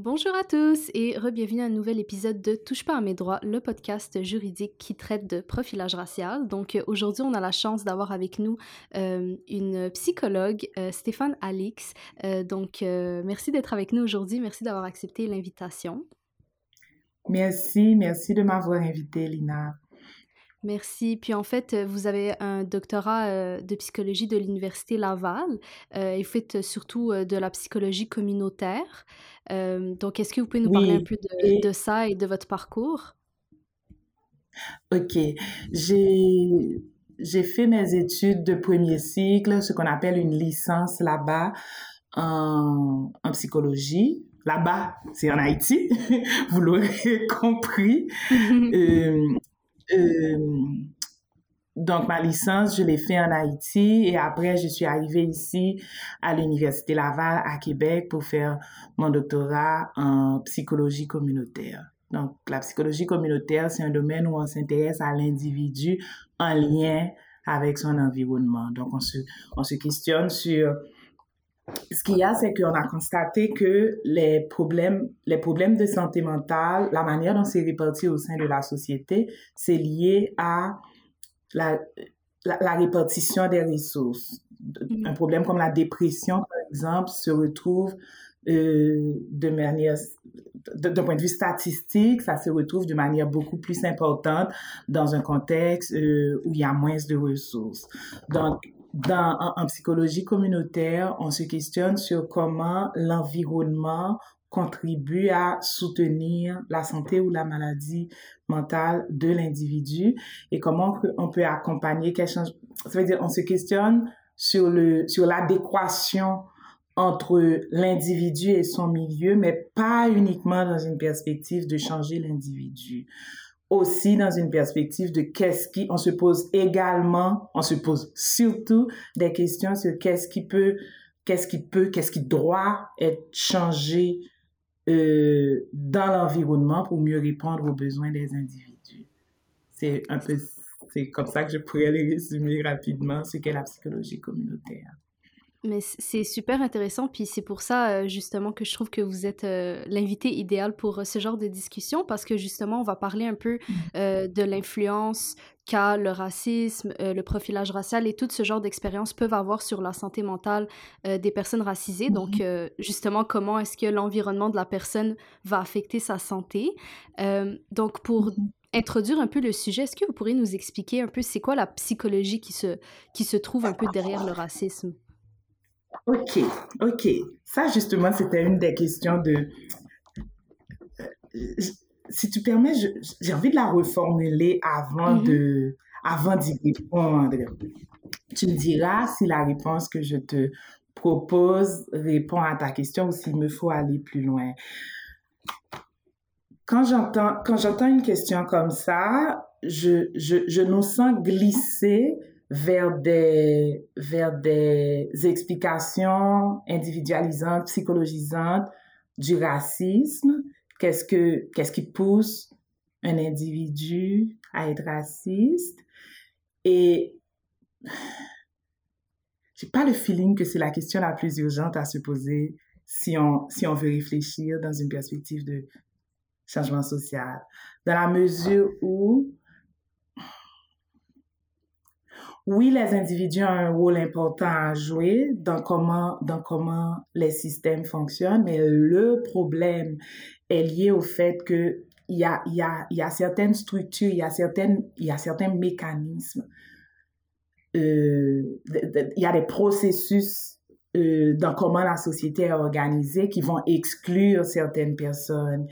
Bonjour à tous et re-bienvenue à un nouvel épisode de Touche pas à mes droits, le podcast juridique qui traite de profilage racial. Donc euh, aujourd'hui, on a la chance d'avoir avec nous euh, une psychologue, euh, Stéphane Alix. donc merci d'être avec nous aujourd'hui, merci d'avoir accepté l'invitation. Merci, merci de m'avoir invité, Lina. Merci. Puis en fait, vous avez un doctorat de psychologie de l'Université Laval et vous faites surtout de la psychologie communautaire. donc, est-ce que vous pouvez nous parler un peu de, de, ça et de votre parcours? OK. J'ai, j'ai fait mes études de premier cycle, ce qu'on appelle une licence là-bas en, en psychologie. Là-bas, c'est en Haïti, vous l'aurez compris. Euh, donc, ma licence, je l'ai fait en Haïti et après, je suis arrivée ici à l'Université Laval à Québec pour faire mon doctorat en psychologie communautaire. Donc, la psychologie communautaire, c'est un domaine où on s'intéresse à l'individu en lien avec son environnement. Donc, on se, on se questionne sur ce qu'il y a, c'est qu'on a constaté que les problèmes, les problèmes de santé mentale, la manière dont c'est réparti au sein de la société, c'est lié à la, la, répartition des ressources. Mm-hmm. Un problème comme la dépression, par exemple, se retrouve euh, de manière, d'un point de vue statistique, ça se retrouve de manière beaucoup plus importante dans un contexte euh, où il y a moins de ressources. Donc, dans, en, psychologie communautaire, on se questionne sur comment l'environnement contribue à soutenir la santé ou la maladie mentale de l'individu et comment on peut accompagner quel change... Ça veut dire, on se questionne sur le, sur l'adéquation entre l'individu et son milieu, mais pas uniquement dans une perspective de changer l'individu aussi dans une perspective de qu'est-ce qui, on se pose également, on se pose surtout des questions sur qu'est-ce qui peut, qu'est-ce qui peut, qu'est-ce qui doit être changé euh, dans l'environnement pour mieux répondre aux besoins des individus. C'est un peu, c'est comme ça que je pourrais les résumer rapidement ce qu'est la psychologie communautaire. Mais c'est super intéressant, puis c'est pour ça euh, justement que je trouve que vous êtes euh, l'invité idéal pour euh, ce genre de discussion, parce que justement, on va parler un peu mmh. de l'influence qu'a le racisme, le profilage racial et tout ce genre d'expériences peuvent avoir sur la santé mentale des personnes racisées. Donc, justement, comment est-ce que l'environnement de la personne va affecter sa santé? donc, pour mmh. introduire un peu le sujet, est-ce que vous pourriez nous expliquer un peu c'est quoi la psychologie qui se, qui se trouve un peu derrière le racisme? Ok, ok. Ça, justement, c'était une des questions de... Euh, si tu permets, j'ai envie de la reformuler avant mm-hmm. de avant d'y répondre. Tu me diras si la réponse que je te propose répond à ta question ou s'il me faut aller plus loin. Quand j'entends, quand j'entends une question comme ça, je, je, je nous sens glisser vers des, vers des explications individualisantes, psychologisantes du racisme. Qu'est-ce que, qu'est-ce qui pousse un individu à être raciste? Et j'ai pas le feeling que c'est la question la plus urgente à se poser si on, si on veut réfléchir dans une perspective de changement social. Dans la mesure où oui, les individus ont un rôle important à jouer dans comment, dans comment les systèmes fonctionnent, mais le problème est lié au fait que il y a, y a, y a certaines structures, il y a y a certains mécanismes, euh, il y a des processus euh, dans comment la société est organisée qui vont exclure certaines personnes.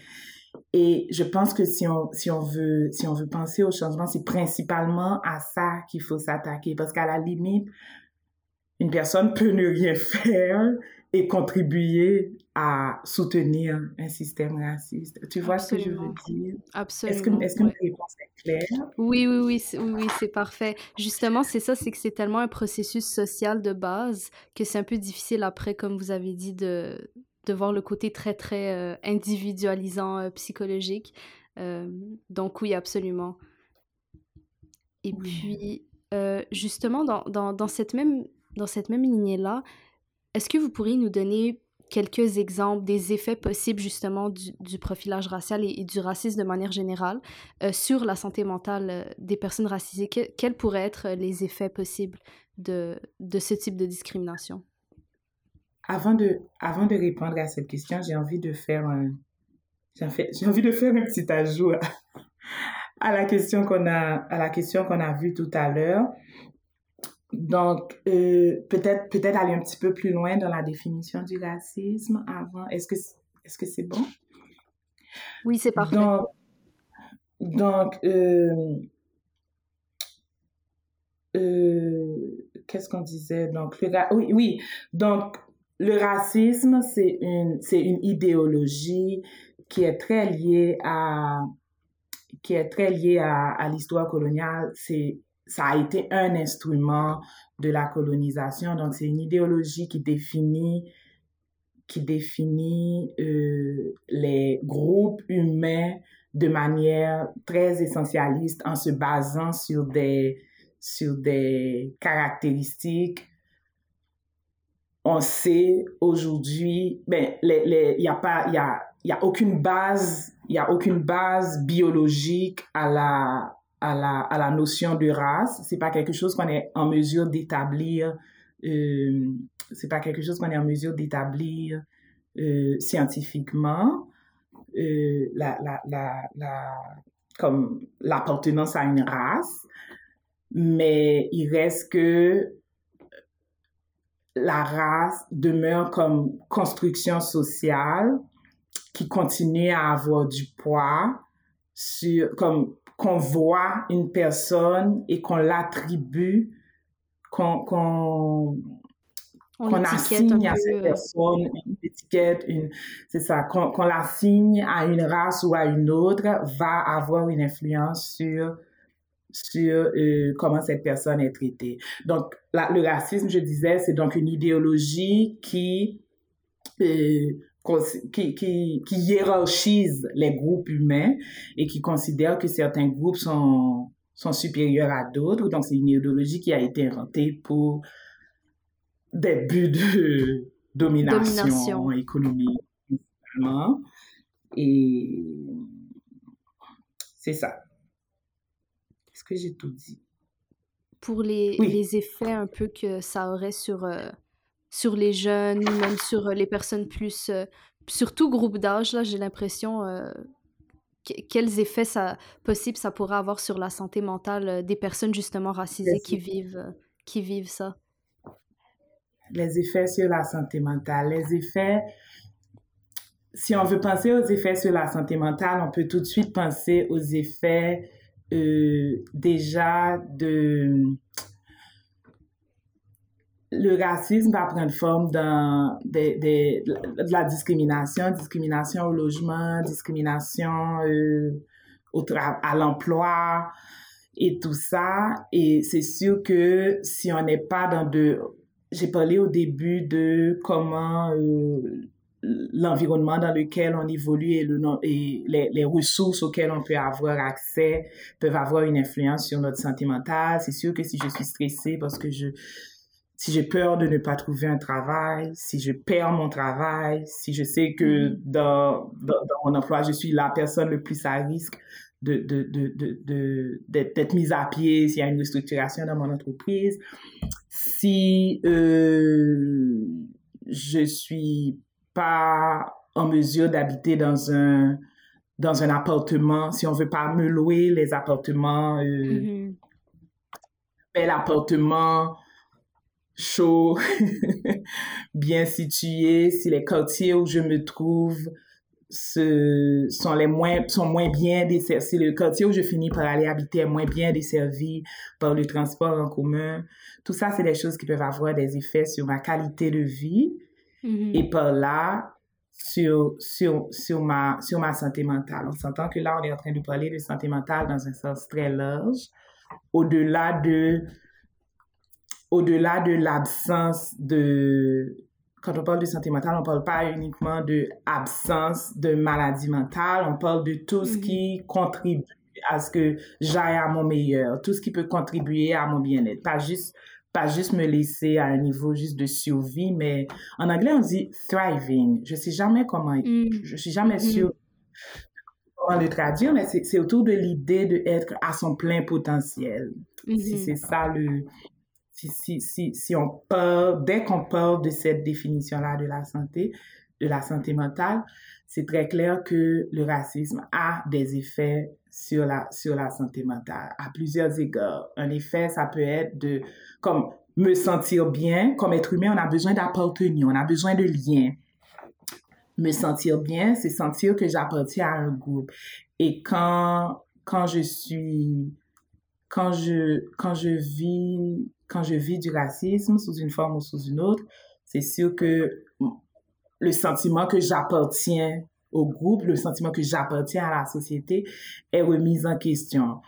Et je pense que si on, si on, veut, si on veut penser au changement, c'est principalement à ça qu'il faut s'attaquer. Parce qu'à la limite, une personne peut ne rien faire et contribuer à soutenir un système raciste. Tu vois ce que je veux dire? Absolument. Est-ce que, est que réponse est claire? Oui, oui, oui, oui, oui c'est parfait. Justement, c'est ça, c'est que c'est tellement un processus social de base que c'est un peu difficile après, comme vous avez dit, de, de voir le côté très, très euh, individualisant euh, psychologique. Euh, donc oui, absolument. Et puis, justement, dans, dans, dans, cette même, dans cette même lignée-là, est-ce que vous pourriez nous donner quelques exemples des effets possibles justement du, profilage racial et, du racisme de manière générale euh, sur la santé mentale des personnes racisées? quels pourraient être les effets possibles de, de ce type de discrimination? Avant de, avant de répondre à cette question, j'ai envie de faire un, j'ai envie de faire un petit ajout à, à la question qu'on a, à la question qu'on a vue tout à l'heure. Donc, euh, peut-être peut-être aller un petit peu plus loin dans la définition du racisme avant. Est-ce que est-ce que c'est bon? Oui, c'est parfait. Donc, euh, euh, qu'est-ce qu'on disait? Donc, le, oui, oui. Donc, le racisme, c'est une, c'est une idéologie qui est très liée à, qui est très liée à, l'histoire coloniale. C'est ça a été un instrument de la colonisation. Donc, c'est une idéologie qui définit, qui définit euh, les groupes humains de manière très essentialiste en se basant sur des, sur des caractéristiques. On sait aujourd'hui, ben, il n'y a pas, il y a, y a aucune base, y a aucune base biologique à la, à la, à la notion de race. C'est pas quelque chose qu'on est en mesure d'établir. Euh, c'est pas quelque chose qu'on est en mesure d'établir euh, scientifiquement. Euh, la, la, la, la, comme l'appartenance à une race, mais il reste que la race demeure comme construction sociale qui continue à avoir du poids sur, comme qu'on voit une personne et qu'on l'attribue, qu'on qu'on assigne à cette euh. personne une étiquette, une, c'est ça, qu'on l'assigne à une race ou à une autre, va avoir une influence sur sur euh, comment cette personne est traitée. Donc, le racisme, je disais, c'est donc une idéologie qui euh, qui, qui, qui hiérarchise les groupes humains et qui considère que certains groupes sont, sont supérieurs à d'autres. Donc, c'est une idéologie qui a été inventée pour des buts de domination, économique, Et c'est ça. Que j'ai tout dit? Pour les, les, effets un peu que ça aurait sur... Euh, sur les jeunes, même sur euh, les personnes plus... Euh, surtout groupe d'âge, là, j'ai l'impression... Euh, quels effets ça, possibles ça pourrait avoir sur la santé mentale des personnes justement racisées qui vivent, qui vivent ça? Les effets sur la santé mentale. Les effets si on veut penser aux effets sur la santé mentale, on peut tout de suite penser aux effets déjà de le racisme va prendre forme dans des, de la discrimination, discrimination au logement, discrimination euh, au à l'emploi et tout ça. Et c'est sûr que si on n'est pas dans de... J'ai parlé au début de comment euh, l'environnement dans lequel on évolue et, le, et les, les, ressources auxquelles on peut avoir accès peuvent avoir une influence sur notre santé mentale. C'est sûr que si je suis stressée parce que je si j'ai peur de ne pas trouver un travail, si je perds mon travail, si je sais que mm-hmm. dans, dans, mon emploi, je suis la personne le plus à risque de, de, de, de, d'être mise à pied, s'il y a une restructuration dans mon entreprise, si euh, je suis pas en mesure d'habiter dans un dans un appartement, si on veut pas me louer les appartements, euh, mm-hmm. bel appartement, chaud, bien situé, si les quartiers où je me trouve ce, sont les moins sont moins bien desservis, si le quartier où je finis par aller habiter est moins bien desservi par le transport en commun, tout ça c'est des choses qui peuvent avoir des effets sur ma qualité de vie Mhm. Et par là, sur, sur, sur, ma, sur ma santé mentale. On s'entend que là, on est en train de parler de santé mentale dans un sens très large, au-delà de, au-delà de l'absence de, quand on parle de santé mentale, on parle pas uniquement de absence de maladie mentale, on parle de tout ce qui contribue à ce que j'aille à mon meilleur, tout ce qui peut contribuer à mon bien-être, pas juste pas juste me laisser à un niveau juste de survie, mais en anglais on dit thriving. Je sais jamais comment, Mm. je suis jamais Mhm. sûre comment le traduire, mais c'est autour de l'idée d'être à son plein potentiel. Si Mhm. c'est ça le, si, si, si, si on parle, dès qu'on parle de cette définition-là de la santé, de la santé mentale, c'est très clair que le racisme a des effets sur la, sur la santé mentale à plusieurs égards. Un effet, ça peut être de, comme, me sentir bien. Comme être humain, on a besoin d'appartenir, on a besoin de liens. Me sentir bien, c'est sentir que j'appartiens à un groupe. Et quand, quand je suis, quand je, quand je vis, quand je vis du racisme sous une forme ou sous une autre, c'est sûr que le sentiment que j'appartiens au groupe, le sentiment que j'appartiens à la société est remis en question.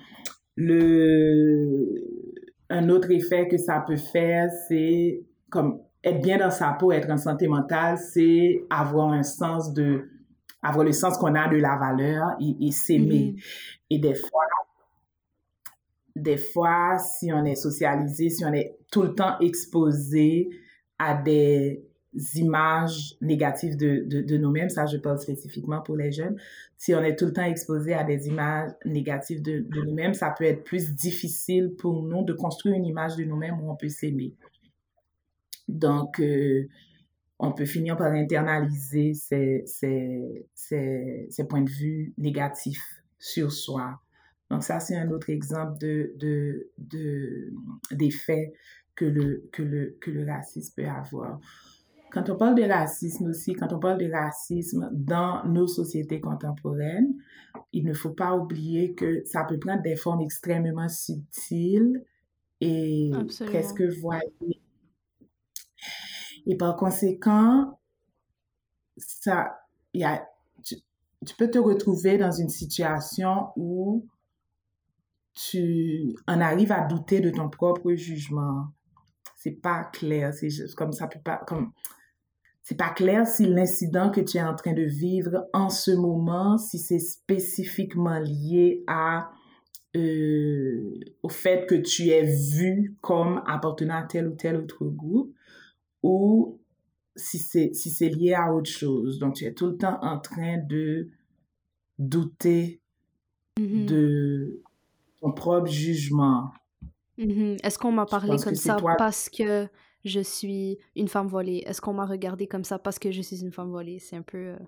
Le, un autre effet que ça peut faire, c'est comme être bien dans sa peau, être en santé mentale, c'est avoir un sens de, avoir le sens qu'on a de la valeur et, et s'aimer. Mhm. Et des fois, des fois, si on est socialisé, si on est tout le temps exposé à des images négatives de, de, de nous-mêmes, ça je parle spécifiquement pour les jeunes, si on est tout le temps exposé à des images négatives de, de nous-mêmes, ça peut être plus difficile pour nous de construire une image de nous-mêmes où on peut s'aimer. Donc, euh, on peut finir par internaliser ces, ces, ces, ces points de vue négatifs sur soi. Donc ça, c'est un autre exemple de, de, de, d'effet que le, que, le, que le racisme peut avoir. Quand on parle de racisme aussi, quand on parle de racisme dans nos sociétés contemporaines, il ne faut pas oublier que ça peut prendre des formes extrêmement subtiles et Absolument. presque voilées. Et par conséquent, ça, y a, tu, tu peux te retrouver dans une situation où tu en arrives à douter de ton propre jugement. C'est pas clair, c'est comme ça peut pas comme c'est pas clair si l'incident que tu es en train de vivre en ce moment, si c'est spécifiquement lié à euh, au fait que tu es vu comme appartenant à tel ou tel autre groupe ou si c'est si c'est lié à autre chose. Donc tu es tout le temps en train de douter Mhm. de ton propre jugement. Mhm. Est-ce qu'on m'a parlé comme ça toi- parce que je suis une femme voilée? Est-ce qu'on m'a regardé comme ça parce que je suis une femme voilée? C'est un peu... euh,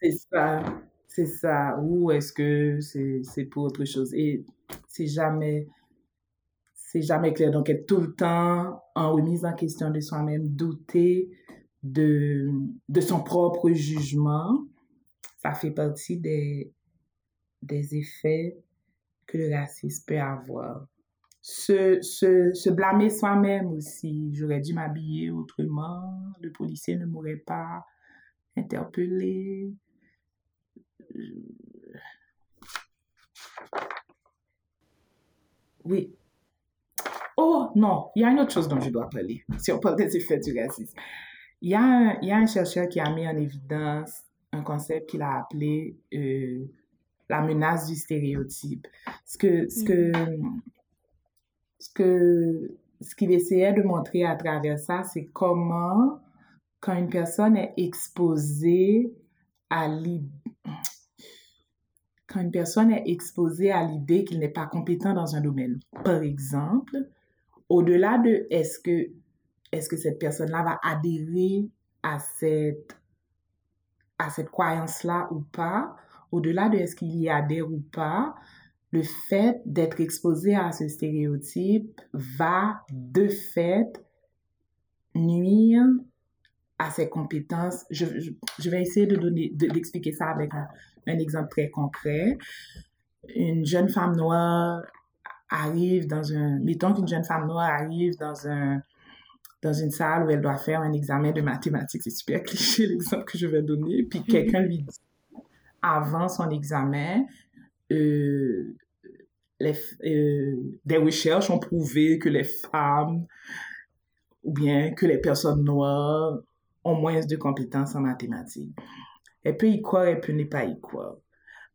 C'est ça, c'est ça. Ou est-ce que c'est pour autre chose? Et c'est jamais, c'est jamais clair. Donc, être tout le temps en remise en question de soi-même, douter de, son propre jugement, ça fait partie des effets que le racisme peut avoir. Se, se, se blâmer soi-même aussi. J'aurais dû m'habiller autrement. Le policier ne m'aurait pas interpellé. Oui. Oh non, il y a une autre chose dont je dois parler, si on parle des effets du racisme. Il y a un, y a un chercheur qui a mis en évidence un concept qu'il a appelé euh, la menace du stéréotype. Ce que, ce que, ce que, ce qu'il essayait de montrer à travers ça, c'est comment, quand une personne est exposée à l'idée, quand une personne est exposée à l'idée qu'il n'est pas compétent dans un domaine, par exemple, au-delà de est-ce que, est-ce que cette personne-là va adhérer à cette, à cette croyance-là ou pas, au-delà de est-ce qu'il y adhère ou pas, le fait d'être exposé à ce stéréotype va de fait nuire à ses compétences. Je, je, je vais essayer de donner, de- d'expliquer ça avec un, un exemple très concret. Une jeune femme noire arrive dans un, mettons qu'une jeune femme noire arrive dans un, dans une salle où elle doit faire un examen de mathématiques. C'est super cliché l'exemple que je vais donner. Puis quelqu'un lui dit, avant son examen, euh, les, euh, des recherches ont prouvé que les femmes ou bien que les personnes noires ont moins de compétences en mathématiques. Elle peut y croire, elle peut ne pas y croire.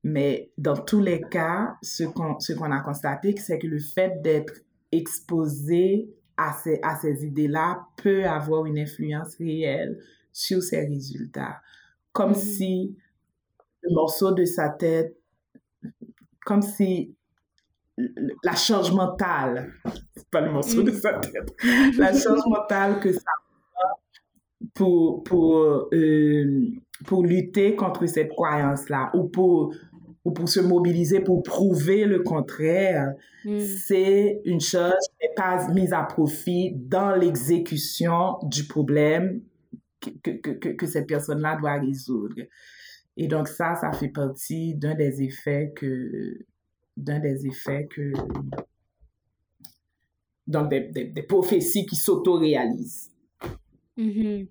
Mais dans tous les cas, ce qu'on ce qu'on a constaté, c'est que le fait d'être exposé à ces, à ces idées-là peut avoir une influence réelle sur ses résultats. Comme mm-hmm. si le morceau de sa tête, comme si la charge mentale, c'est pas le morceau de sa tête, la charge mentale que ça a pour, pour, euh, pour lutter contre cette croyance-là ou pour, ou pour se mobiliser pour prouver le contraire, mm. c'est une chose qui n'est pas mise à profit dans l'exécution du problème que, que, que, que cette personne-là doit résoudre. Et donc ça, ça fait partie d'un des effets que, d'un des effets que, donc des, des, prophéties qui s'auto-réalisent. Mm-hmm.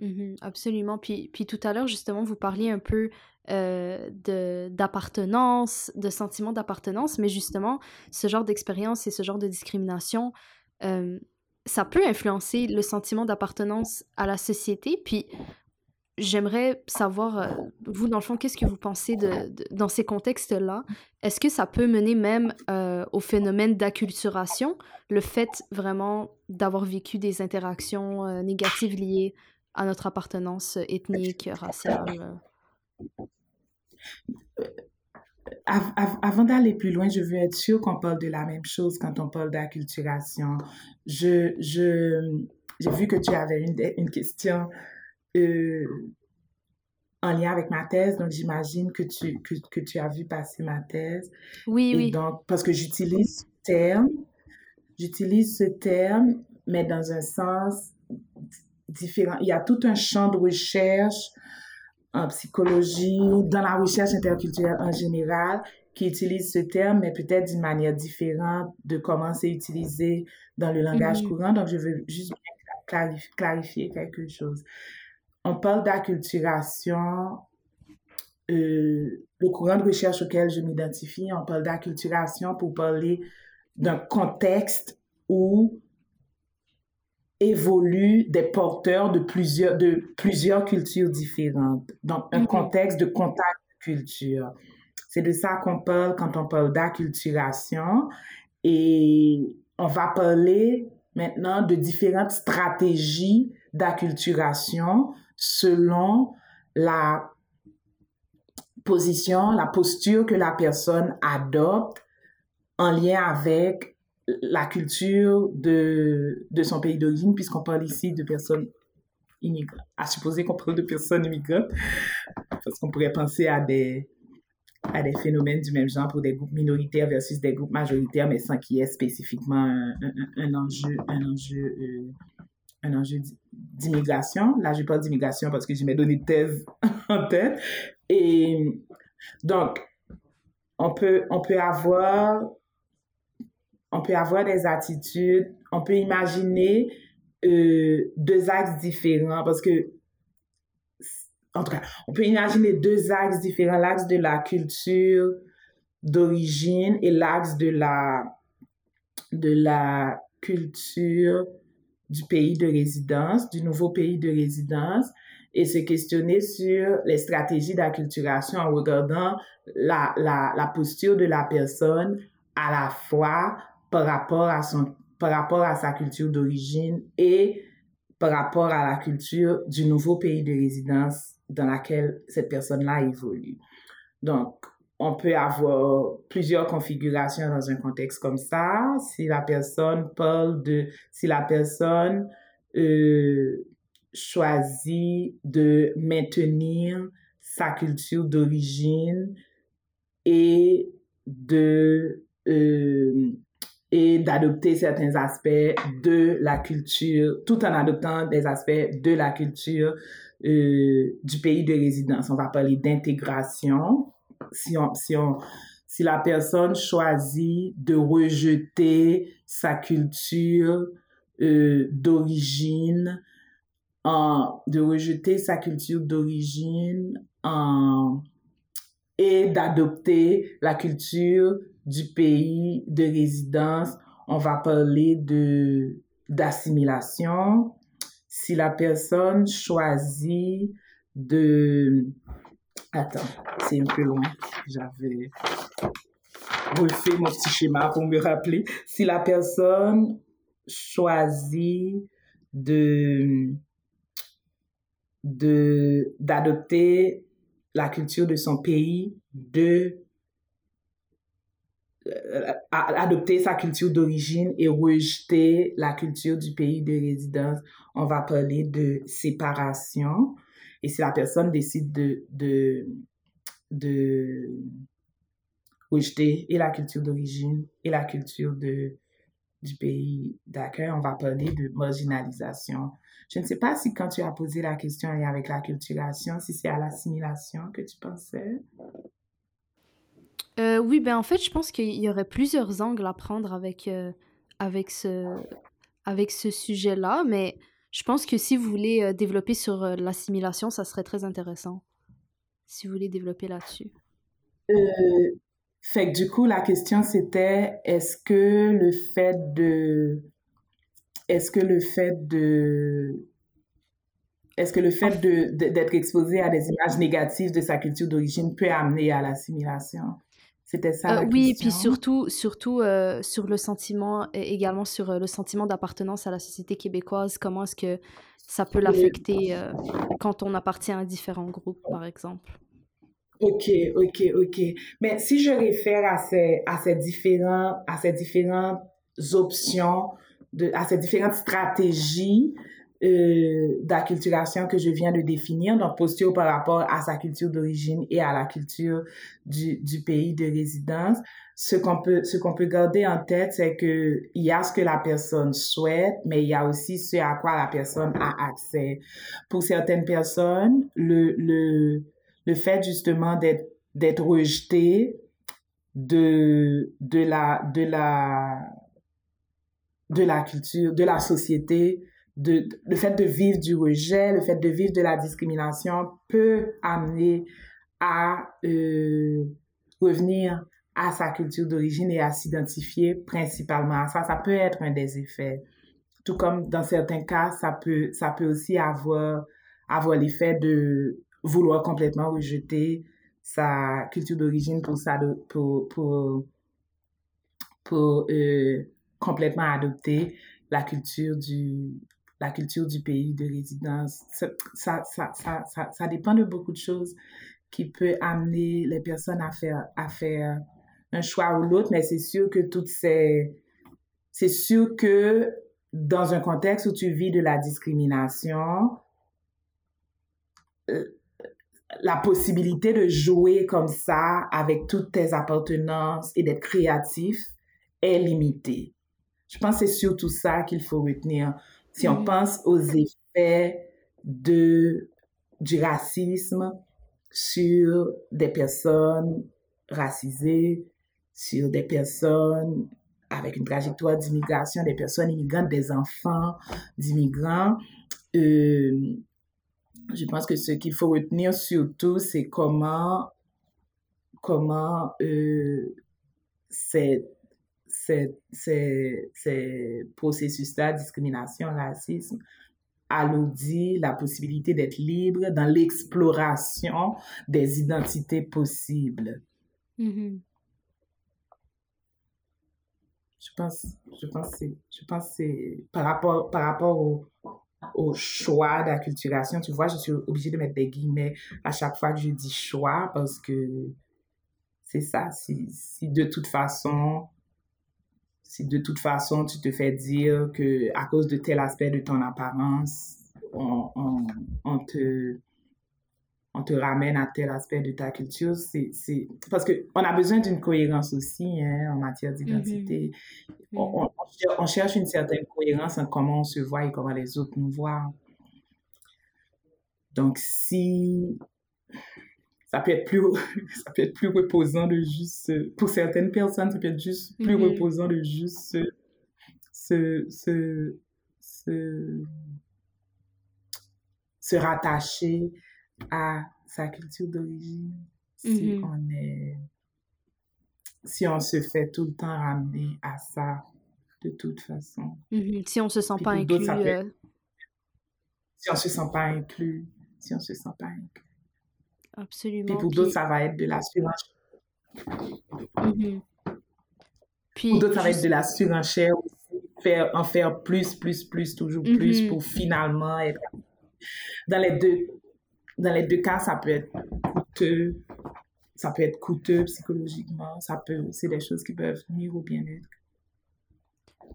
Mm-hmm. absolument. Puis, puis tout à l'heure, justement, vous parliez un peu euh, d'appartenance, de sentiment d'appartenance, mais justement, ce genre d'expérience et ce genre de discrimination, euh, ça peut influencer le sentiment d'appartenance à la société. Puis j'aimerais savoir, euh, vous, dans le fond, qu'est-ce que vous pensez de, dans ces contextes-là? Est-ce que ça peut mener même euh, au phénomène d'acculturation, le fait vraiment d'avoir vécu des interactions euh, négatives liées à notre appartenance ethnique, raciale? avant d'aller plus loin, je veux être sûre qu'on parle de la même chose quand on parle d'acculturation. Je, je, j'ai vu que tu avais une, une question euh, en lien avec ma thèse, donc j'imagine que tu, que, que, tu as vu passer ma thèse. Oui, oui. Donc, parce que j'utilise ce terme, j'utilise ce terme, mais dans un sens différent. Il y a tout un champ de recherche en psychologie, dans la recherche interculturelle en général, qui utilise ce terme, mais peut-être d'une manière différente de comment c'est utilisé dans le langage mm-hmm. courant. Donc, je veux juste clarifier quelque chose on parle d'acculturation, euh, le courant de recherche auquel je m'identifie, on parle d'acculturation pour parler d'un contexte où évoluent des porteurs de plusieurs, de plusieurs cultures différentes. Donc, un mm-hmm. contexte de contact de culture. C'est de ça qu'on parle quand on parle d'acculturation. Et on va parler maintenant de différentes stratégies d'acculturation selon la position, la posture que la personne adopte en lien avec la culture de, de son pays d'origine, puisqu'on parle ici de personnes immigrantes. À supposer qu'on parle de personnes immigrantes, parce qu'on pourrait penser à des, à des phénomènes du même genre pour des groupes minoritaires versus des groupes majoritaires, mais sans qu'il y ait spécifiquement un, un, enjeu, un enjeu euh, un enjeu d'immigration. Là, je parle d'immigration parce que je m'ai donné thèse en tête. Et donc, on peut, on peut avoir, on peut avoir des attitudes, on peut imaginer euh, deux axes différents parce que, en tout cas, on peut imaginer deux axes différents, l'axe de la culture d'origine et l'axe de la, de la culture du pays de résidence, du nouveau pays de résidence, et se questionner sur les stratégies d'acculturation en regardant la, la, la, posture de la personne à la fois par rapport à, son, par rapport à sa culture d'origine et par rapport à la culture du nouveau pays de résidence dans laquelle cette personne-là évolue. Donc, on peut avoir plusieurs configurations dans un contexte comme ça. Si la personne parle de, si la personne euh, choisit de maintenir sa culture d'origine et de euh, d'adopter certains aspects de la culture, tout en adoptant des aspects de la culture euh, du pays de résidence. On va parler d'intégration, si, la personne choisit de rejeter sa culture euh, d'origine, de rejeter sa culture d'origine et d'adopter la culture du pays de résidence. On va parler de d'assimilation. Si la personne choisit de... Attends, c'est un peu loin. J'avais refait mon petit schéma pour me rappeler. Si la personne choisit de d'adopter la culture de son pays, de euh, adopter sa culture d'origine et rejeter la culture du pays de résidence. On va parler de séparation. Et si la personne décide de, de, de rejeter et la culture d'origine et la culture de, du pays d'accueil, on va parler de marginalisation. Je ne sais pas si quand tu as posé la question avec la culturation, si c'est à l'assimilation que tu pensais. Euh, oui, ben en fait, je pense qu'il y aurait plusieurs angles à prendre avec, euh, avec ce, avec ce sujet-là, mais je pense que si vous voulez euh, développer sur l'assimilation, ça serait très intéressant. Si vous voulez développer là-dessus. fait que du coup, la question c'était est-ce que le fait de est-ce que le fait de est-ce que le fait d'être exposé à des images négatives de sa culture d'origine peut amener à l'assimilation? C'était ça. Euh, oui, et puis surtout, surtout euh, sur le sentiment, également sur euh, le sentiment d'appartenance à la société québécoise, comment est-ce que ça peut l'affecter quand on appartient à différents groupes, par exemple? Ok, ok, ok. Mais si je réfère à ces, à ces, différents, à ces différentes options de, à ces différentes stratégies euh, d'acculturation que je viens de définir, donc posture par rapport à sa culture d'origine et à la culture du, du pays de résidence. Ce qu'on peut, ce qu'on peut garder en tête, c'est que il y a ce que la personne souhaite, mais il y a aussi ce à quoi la personne a accès. Pour certaines personnes, le, le, le fait justement d'être, d'être rejeté de, de la, de la, de la culture, de la société, de, le fait de vivre du rejet, le fait de vivre de la discrimination peut amener à euh, revenir à sa culture d'origine et à s'identifier principalement à ça. Ça peut être un des effets. Tout comme dans certains cas, ça peut, ça peut aussi avoir, avoir l'effet de vouloir complètement rejeter sa culture d'origine pour, pour, pour, pour euh, complètement adopter la culture du, la culture du pays de résidence. Ça, ça, ça, ça, ça dépend de beaucoup de choses qui peut amener les personnes à faire, à faire un choix ou l'autre, mais c'est sûr que toutes ces... C'est sûr que dans un contexte où tu vis de la discrimination, euh, la possibilité de jouer comme ça avec toutes tes appartenances et d'être créatif est limitée. Je pense que c'est surtout ça qu'il faut retenir. Si on mm-hmm. pense aux effets de, du racisme sur des personnes racisées, sur des personnes avec une trajectoire d'immigration, des personnes immigrantes, des enfants d'immigrants, euh, je pense que ce qu'il faut retenir surtout, c'est comment, comment euh, c'est ces, processus-là, discrimination, racisme, alourdit la possibilité d'être libre dans l'exploration des identités possibles. Mm-hmm. Je pense, je pense, je pense c'est par rapport, par rapport au, au choix d'acculturation. Tu vois, je suis obligée de mettre des guillemets à chaque fois que je dis choix parce que c'est ça. Si, si de toute façon, si de toute façon tu te fais dire que à cause de tel aspect de ton apparence, on, on, on te on te ramène à tel aspect de ta culture, c'est parce que on a besoin d'une cohérence aussi hein, en matière d'identité. Mm-hmm. on, on, cherche une certaine cohérence en comment on se voit et comment les autres nous voient. Donc si ça peut être plus ça peut être plus reposant de juste pour certaines personnes ça peut être juste plus mm-hmm. reposant de juste se, se, se, se rattacher à sa culture d'origine si Mhm. on est si on se fait tout le temps ramener à ça de toute façon. Mhm. Si on se sent Puis pas inclus. peut euh, Si on se sent pas inclus, si on se sent pas inclus. Puis absolument. pour Puis, d'autres, ça va être de la surenchère. mhm. Puis, Pour d'autres, ça va être de la surenchère aussi. Faire, en faire plus, plus, plus, toujours plus Mhm. pour finalement être. Dans les deux, dans les deux cas, ça peut être coûteux. Ça peut être coûteux psychologiquement. Ça peut, c'est des choses qui peuvent nuire au bien-être.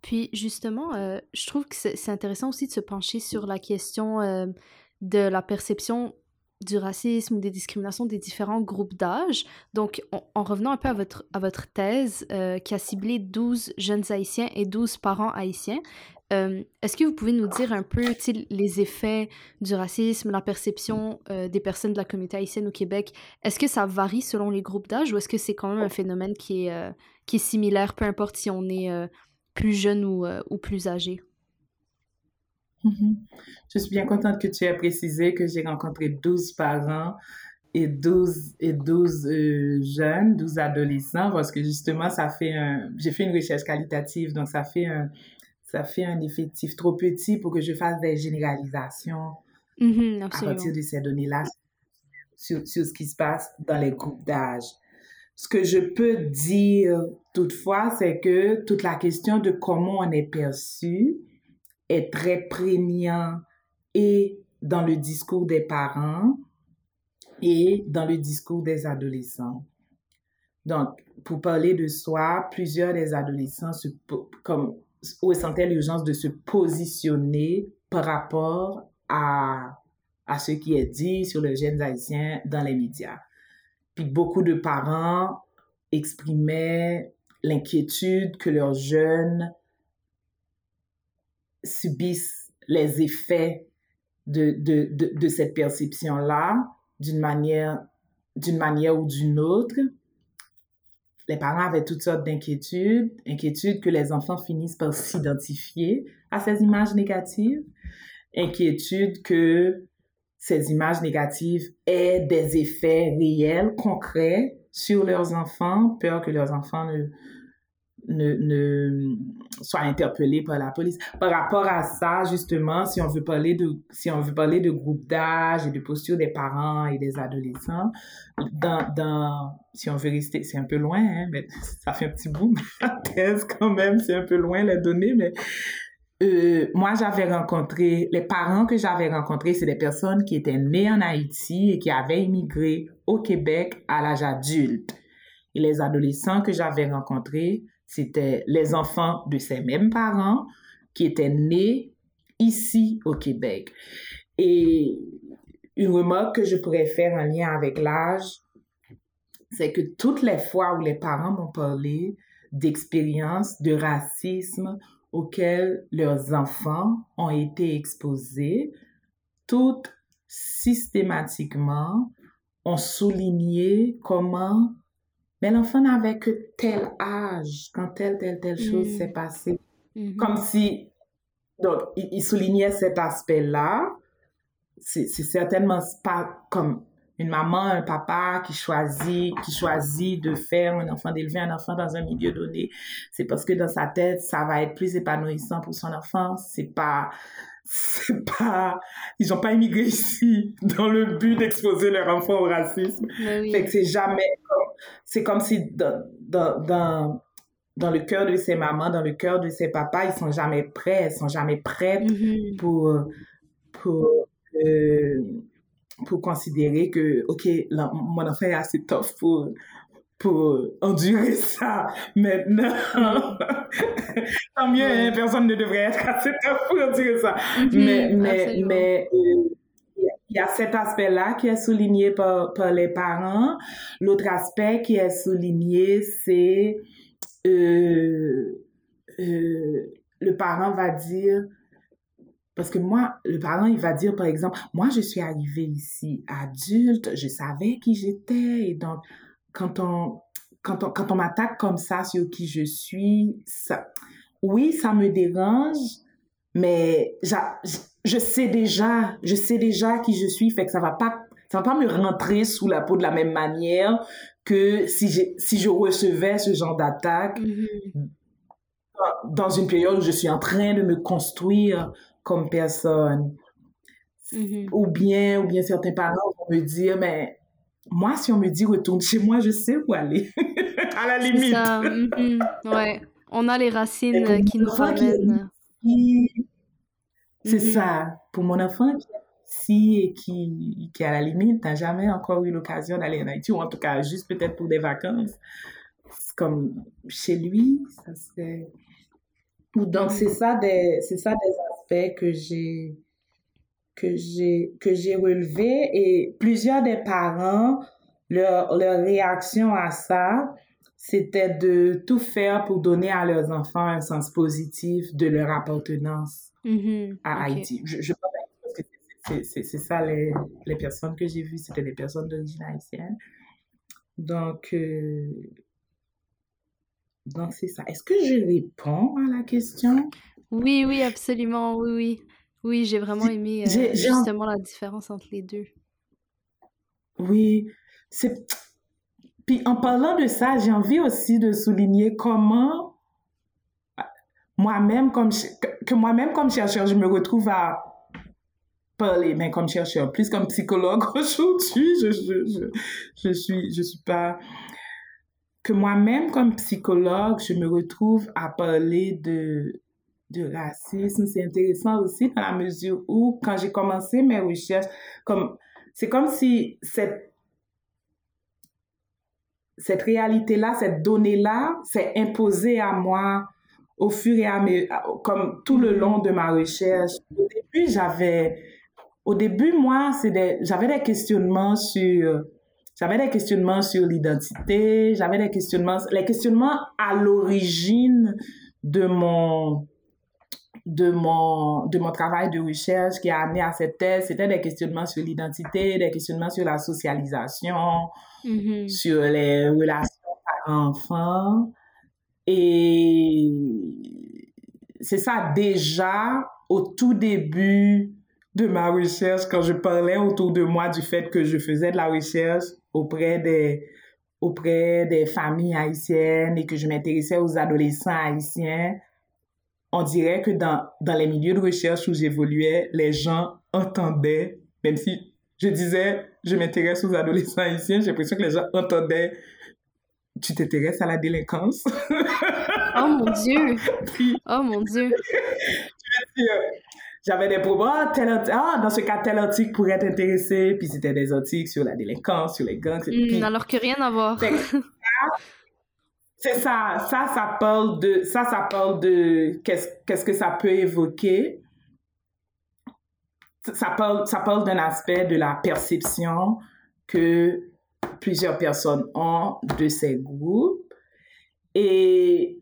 Puis justement, euh, je trouve que c'est c'est intéressant aussi de se pencher sur la question euh, de la perception du racisme ou des discriminations des différents groupes d'âge. Donc, en, en revenant un peu à votre, à votre thèse euh, qui a ciblé 12 jeunes haïtiens et 12 parents haïtiens, euh, est-ce que vous pouvez nous dire un peu les effets du racisme, la perception euh, des personnes de la communauté haïtienne au Québec? Est-ce que ça varie selon les groupes d'âge ou est-ce que c'est quand même un phénomène qui est, qui est similaire, peu importe si on est plus jeune ou, ou plus âgé? Mhm. Je suis bien contente que tu aies précisé que j'ai rencontré 12 parents et 12, et 12 euh, jeunes, 12 adolescents, parce que justement, ça fait un... J'ai fait une recherche qualitative, donc ça fait un, ça fait un effectif trop petit pour que je fasse des généralisations Mhm, à partir de ces données-là sur, sur ce qui se passe dans les groupes d'âge. Ce que je peux dire toutefois, c'est que toute la question de comment on est perçu est très prégnant et dans le discours des parents et dans le discours des adolescents. Donc, pour parler de soi, plusieurs des adolescents se, comme, ressentaient l'urgence de se positionner par rapport à, à ce qui est dit sur les jeunes haïtiens dans les médias. Puis beaucoup de parents exprimaient l'inquiétude que leurs jeunes subissent les effets de, de, de, de cette perception-là d'une manière, d'une manière ou d'une autre. Les parents avaient toutes sortes d'inquiétudes, inquiétudes que les enfants finissent par s'identifier à ces images négatives, inquiétudes que ces images négatives aient des effets réels, concrets sur leurs enfants, peur que leurs enfants ne, ne, ne soient interpellés par la police. Par rapport à ça, justement, si on veut parler de, si on veut parler de groupe d'âge et de posture des parents et des adolescents, dans, dans, si on veut rester, c'est un peu loin, hein, mais ça fait un petit bout, ma thèse quand même, c'est un peu loin les données, mais euh, moi, j'avais rencontré, les parents que j'avais rencontrés, c'est des personnes qui étaient nées en Haïti et qui avaient immigré au Québec à l'âge adulte. Et les adolescents que j'avais rencontrés, c'était les enfants de ces mêmes parents qui étaient nés ici au Québec. Et une remarque que je pourrais faire en lien avec l'âge, c'est que toutes les fois où les parents m'ont parlé d'expériences de racisme auxquelles leurs enfants ont été exposés, toutes systématiquement ont souligné comment mais l'enfant n'avait que tel âge quand telle, telle, telle chose Mm. s'est passée. Mhm. Comme si, donc, il, il soulignait cet aspect-là. C'est certainement pas comme une maman, un papa qui choisit, qui choisit de faire un enfant, d'élever un enfant dans un milieu donné. C'est parce que dans sa tête, ça va être plus épanouissant pour son enfant. C'est pas, c'est pas, ils ont pas immigré ici dans le but d'exposer leur enfant au racisme. Oui. Fait que c'est jamais c'est comme si dans, dans, dans, le cœur de ces mamans, dans le cœur de ces papas, ils sont jamais prêts, elles sont jamais prêtes Mhm. pour, pour, euh, pour considérer que, OK, là, mon enfant est assez tough pour, pour endurer ça maintenant. Tant mieux, hein, personne ne devrait être assez tough pour endurer ça. Mhm, Mais, mais, absolument. mais euh, il y a- cet aspect-là qui est souligné par, par les parents. L'autre aspect qui est souligné, c'est euh, euh, le parent va dire, parce que moi, le parent, il va dire, par exemple, moi, je suis arrivé ici adulte, je savais qui j'étais, et donc, quand on, quand on, quand on m'attaque comme ça sur qui je suis, ça, oui, ça me dérange, mais je sais déjà, je sais déjà qui je suis, fait que ça va pas, ça va pas me rentrer sous la peau de la même manière que si, si je recevais ce genre d'attaque mm-hmm. dans une période où je suis en train de me construire comme personne. Mm-hmm. Ou bien, ou bien certains parents vont me dire, mais moi, si on me dit retourne chez moi, je sais où aller. à la limite. Ça. Mm-hmm. Ouais. On a les racines qui nous ramènent. C'est ça. Pour mon enfant qui si et qui, qui, à la limite, n'a jamais encore eu l'occasion d'aller en Haïti, ou en tout cas juste peut-être pour des vacances, comme chez lui, ça serait... Donc, c'est ça des, c'est ça des aspects que j'ai, que j'ai, que j'ai relevés et plusieurs des parents, leur, leur réaction à ça, c'était de tout faire pour donner à leurs enfants un sens positif de leur appartenance mm-hmm. à Haïti. Je, je c'est ça, les, les, personnes que j'ai vues, c'était des personnes d'origine haïtienne. Donc, euh, donc c'est ça. Est-ce que je réponds à la question? Oui, oui, absolument, oui, oui. Oui, j'ai vraiment aimé euh, justement la différence entre les deux. Oui, c'est... Puis en parlant de ça, j'ai envie aussi de souligner comment moi-même, comme que moi-même comme chercheur, je me retrouve à parler, mais comme chercheur, plus comme psychologue aujourd'hui, je, je, je, je, suis, je suis pas, que moi-même comme psychologue, je me retrouve à parler de, de racisme. C'est intéressant aussi dans la mesure où, quand j'ai commencé mes recherches, comme, c'est comme si cette, cette réalité-là, cette donnée-là s'est imposée à moi au fur et à mesure, comme tout le long de ma recherche. Au début, j'avais, au début, moi, c'est j'avais des questionnements sur, j'avais des questionnements sur l'identité, j'avais des questionnements, les questionnements à l'origine de mon, de mon, de mon travail de recherche qui a amené à cette thèse, c'était des questionnements sur l'identité, des questionnements sur la socialisation, mm-hmm. sur les relations par enfants. Et c'est ça déjà au tout début de ma recherche quand je parlais autour de moi du fait que je faisais de la recherche auprès des, auprès des familles haïtiennes et que je m'intéressais aux adolescents haïtiens, on dirait que dans, dans les milieux de recherche où j'évoluais, les gens entendaient, même si je disais je m'intéresse aux adolescents haïtiens, j'ai l'impression que les gens entendaient tu t'intéresses à la délinquance. oh mon Dieu! oh mon Dieu! j'avais des problèmes. Ah, dans ce cas, tel article pourrait t'intéresser. Puis c'était des articles sur la délinquance, sur les gangs. Hmm, alors que rien à voir. C'est ça, ça, ça parle de, ça, ça parle de qu'est-ce, qu'est-ce que ça peut évoquer. Ça parle, ça parle d'un aspect de la perception que plusieurs personnes ont de ces groupes. Et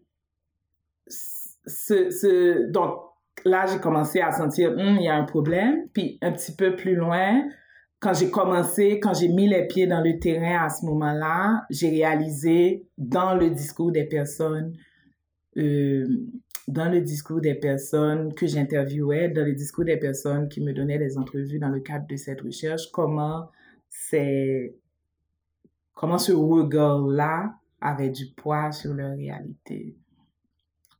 donc, là, j'ai commencé à sentir, hum, il y a un problème. Puis un petit peu plus loin, quand j'ai commencé, quand j'ai mis les pieds dans le terrain à ce moment-là, j'ai réalisé dans le discours des personnes, euh, dans le discours des personnes que j'interviewais, dans le discours des personnes qui me donnaient des entrevues dans le cadre de cette recherche, comment c'est, comment ce regard-là avait du poids sur leur réalité?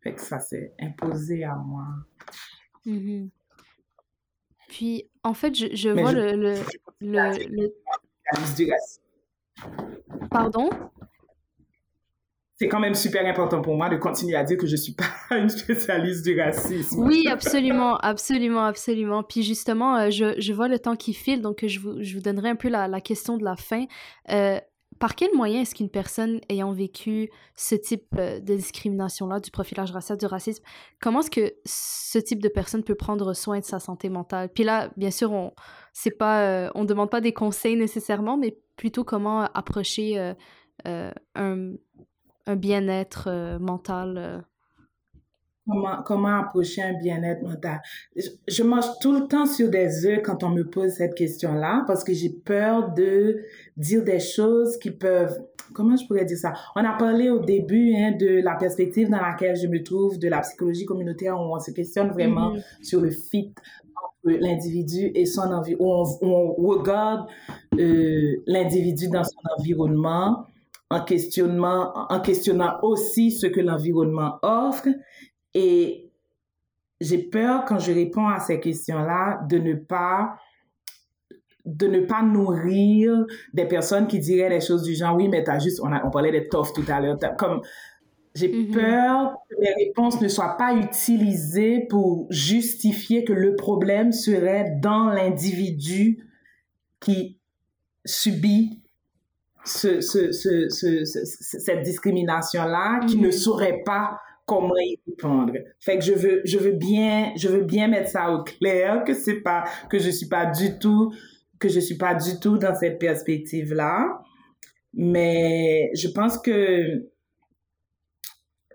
Fait que ça s'est imposé à moi. Mmh Puis, en fait, je, je vois le, le, le, Pardon? c'est quand même super important pour moi de continuer à dire que je suis pas une spécialiste du racisme. Oui, absolument, absolument, absolument. Puis justement, euh, je, je, vois le temps qui file, donc je vous, je vous donnerai un peu la, la question de la fin. Euh, par quel moyen est-ce qu'une personne ayant vécu ce type euh, de discrimination-là, du profilage racial, du racisme, comment est-ce que ce type de personne peut prendre soin de sa santé mentale? Puis là, bien sûr, on euh, on demande pas des conseils nécessairement, mais plutôt comment approcher euh, un bien-être mental Comment, comment approcher un bien-être mental? Je, mange tout le temps sur des œufs quand on me pose cette question-là parce que j'ai peur de dire des choses qui peuvent, comment je pourrais dire ça? On a parlé au début hein, de la perspective dans laquelle je me trouve, de la psychologie communautaire, où on se questionne vraiment mm-hmm. sur le fit entre l'individu et son environnement, où on, regarde euh, l'individu dans son environnement en, questionnement, en questionnant aussi ce que l'environnement offre. Et j'ai peur, quand je réponds à ces questions-là, de ne pas de ne pas nourrir des personnes qui diraient des choses du genre, oui, mais t'as juste, on, a, on parlait des toffs tout à l'heure, comme, j'ai mm-hmm. peur que mes réponses ne soient pas utilisées pour justifier que le problème serait dans l'individu qui subit ce, ce, ce, cette discrimination-là, qui ne mm-hmm. saurait pas comment y répondre. Fait que je veux, je veux bien, je veux bien mettre ça au clair, que c'est pas, que je suis pas du tout que je suis pas du tout dans cette perspective-là. Mais je pense que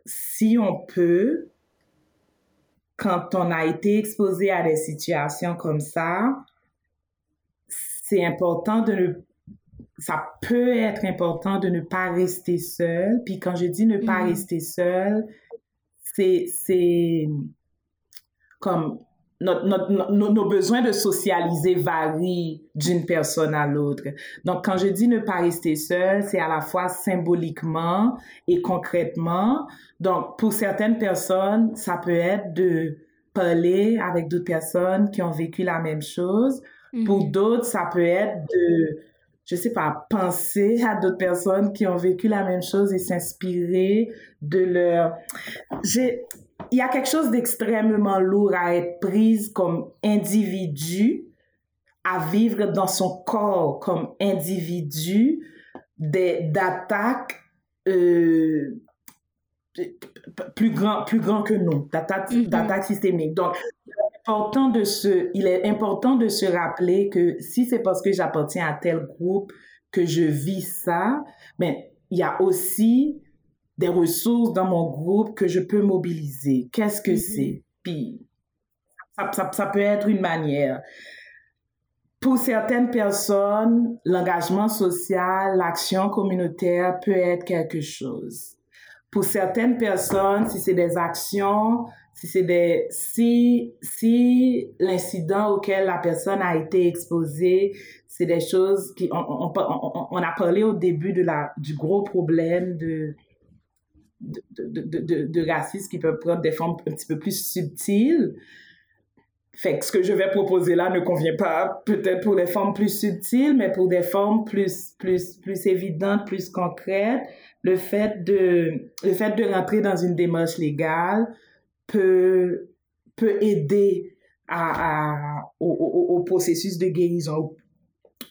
si on peut, quand on a été exposé à des situations comme ça, c'est important de ne ça peut être important de ne pas rester seul. Puis quand je dis ne pas mm-hmm. rester seul, c'est, c'est comme nos besoins de socialiser varient d'une personne à l'autre. Donc, quand je dis ne pas rester seul, c'est à la fois symboliquement et concrètement. Donc, pour certaines personnes, ça peut être de parler avec d'autres personnes qui ont vécu la même chose. Pour mhm. d'autres, ça peut être de, je sais pas, penser à d'autres personnes qui ont vécu la même chose et s'inspirer de leur... J'ai il y a quelque chose d'extrêmement lourd à être prise comme individu, à vivre dans son corps comme individu, d'attaques euh, plus grand plus grand que nous, mm-hmm. d'attaques systémiques. Donc, important de se, il est important de se rappeler que si c'est parce que j'appartiens à tel groupe que je vis ça, ben, il y a aussi des ressources dans mon groupe que je peux mobiliser. Qu'est-ce que mm-hmm. c'est? Puis, ça, ça, peut être une manière. Pour certaines personnes, l'engagement social, l'action communautaire peut être quelque chose. Pour certaines personnes, si c'est des actions, si c'est des, si, si l'incident auquel la personne a été exposée, c'est des choses qui, on, on, on, a parlé au début de la, du gros problème de, de, de, de, de, racisme qui peuvent prendre des formes un petit peu plus subtiles. Fait que ce que je vais proposer là ne convient pas peut-être pour des formes plus subtiles, mais pour des formes plus, plus, plus évidentes, plus concrètes, le fait de, le fait de rentrer dans une démarche légale peut, peut aider à, au, au, au, processus de guérison,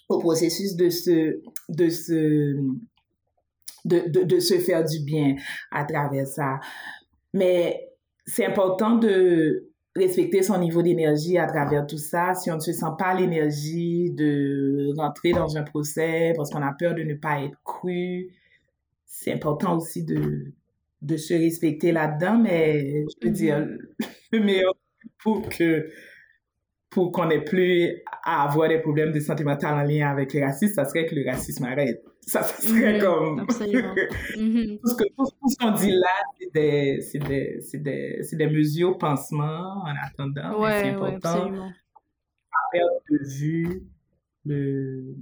au, processus de se, de se, de, de, se faire du bien à travers ça. Mais c'est important de respecter son niveau d'énergie à travers tout ça. Si on ne se sent pas l'énergie de rentrer dans un procès parce qu'on a peur de ne pas être cru, c'est important aussi de, de se respecter là-dedans. Mais je veux dire, mm-hmm. le meilleur pour que pour qu'on n'ait plus à avoir des problèmes de santé mentale en lien avec le racisme, ça serait que le racisme arrête. Ça, serait comme... Absolument. tout ce qu'on dit là, c'est des, c'est des, c'est des, c'est des mesures pansement en attendant. Ouais, c'est important ouais, perdre de vue le,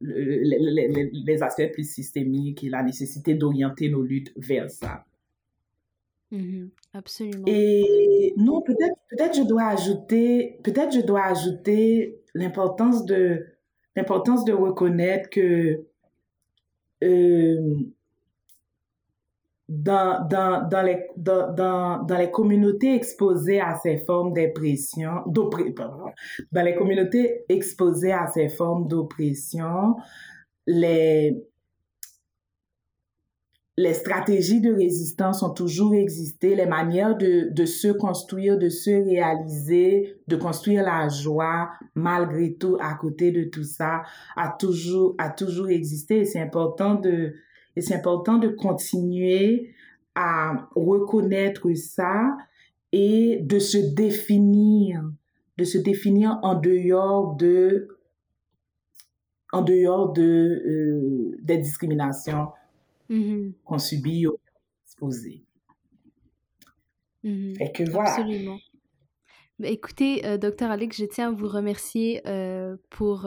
le, les aspects plus systémiques et la nécessité d'orienter nos luttes vers ça. Mmh absolument. Et non, peut-être peut-être je dois ajouter peut-être je dois ajouter l'importance de l'importance de reconnaître que euh, dans, dans, dans, les, dans, dans, dans, les communautés exposées à ces formes d'oppression, dans les communautés exposées à ces formes d'oppression, les, les stratégies de résistance ont toujours existé, les manières de, de, se construire, de se réaliser, de construire la joie malgré tout à côté de tout ça a toujours, a toujours existé. C'est important de, et c'est important de continuer à reconnaître ça et de se définir, de se définir en dehors de en dehors de, euh, des discriminations Mhm. qu'on subit ou exposées. Mhm. Fait que voilà. Absolument. Ben, écoutez, euh, docteur Alex, je tiens à vous remercier euh, pour,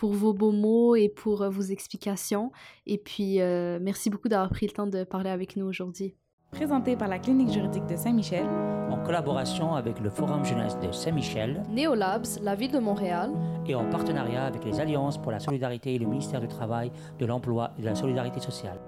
pour vos beaux mots et pour euh, vos explications. Et puis, euh, merci beaucoup d'avoir pris le temps de parler avec nous aujourd'hui. Présenté par la Clinique juridique de Saint-Michel, en collaboration avec le Forum Jeunesse de Saint-Michel Neolabs, la ville de Montréal. et en partenariat avec les Alliances pour la solidarité et le ministère du Travail, de l'Emploi et de la Solidarité sociale.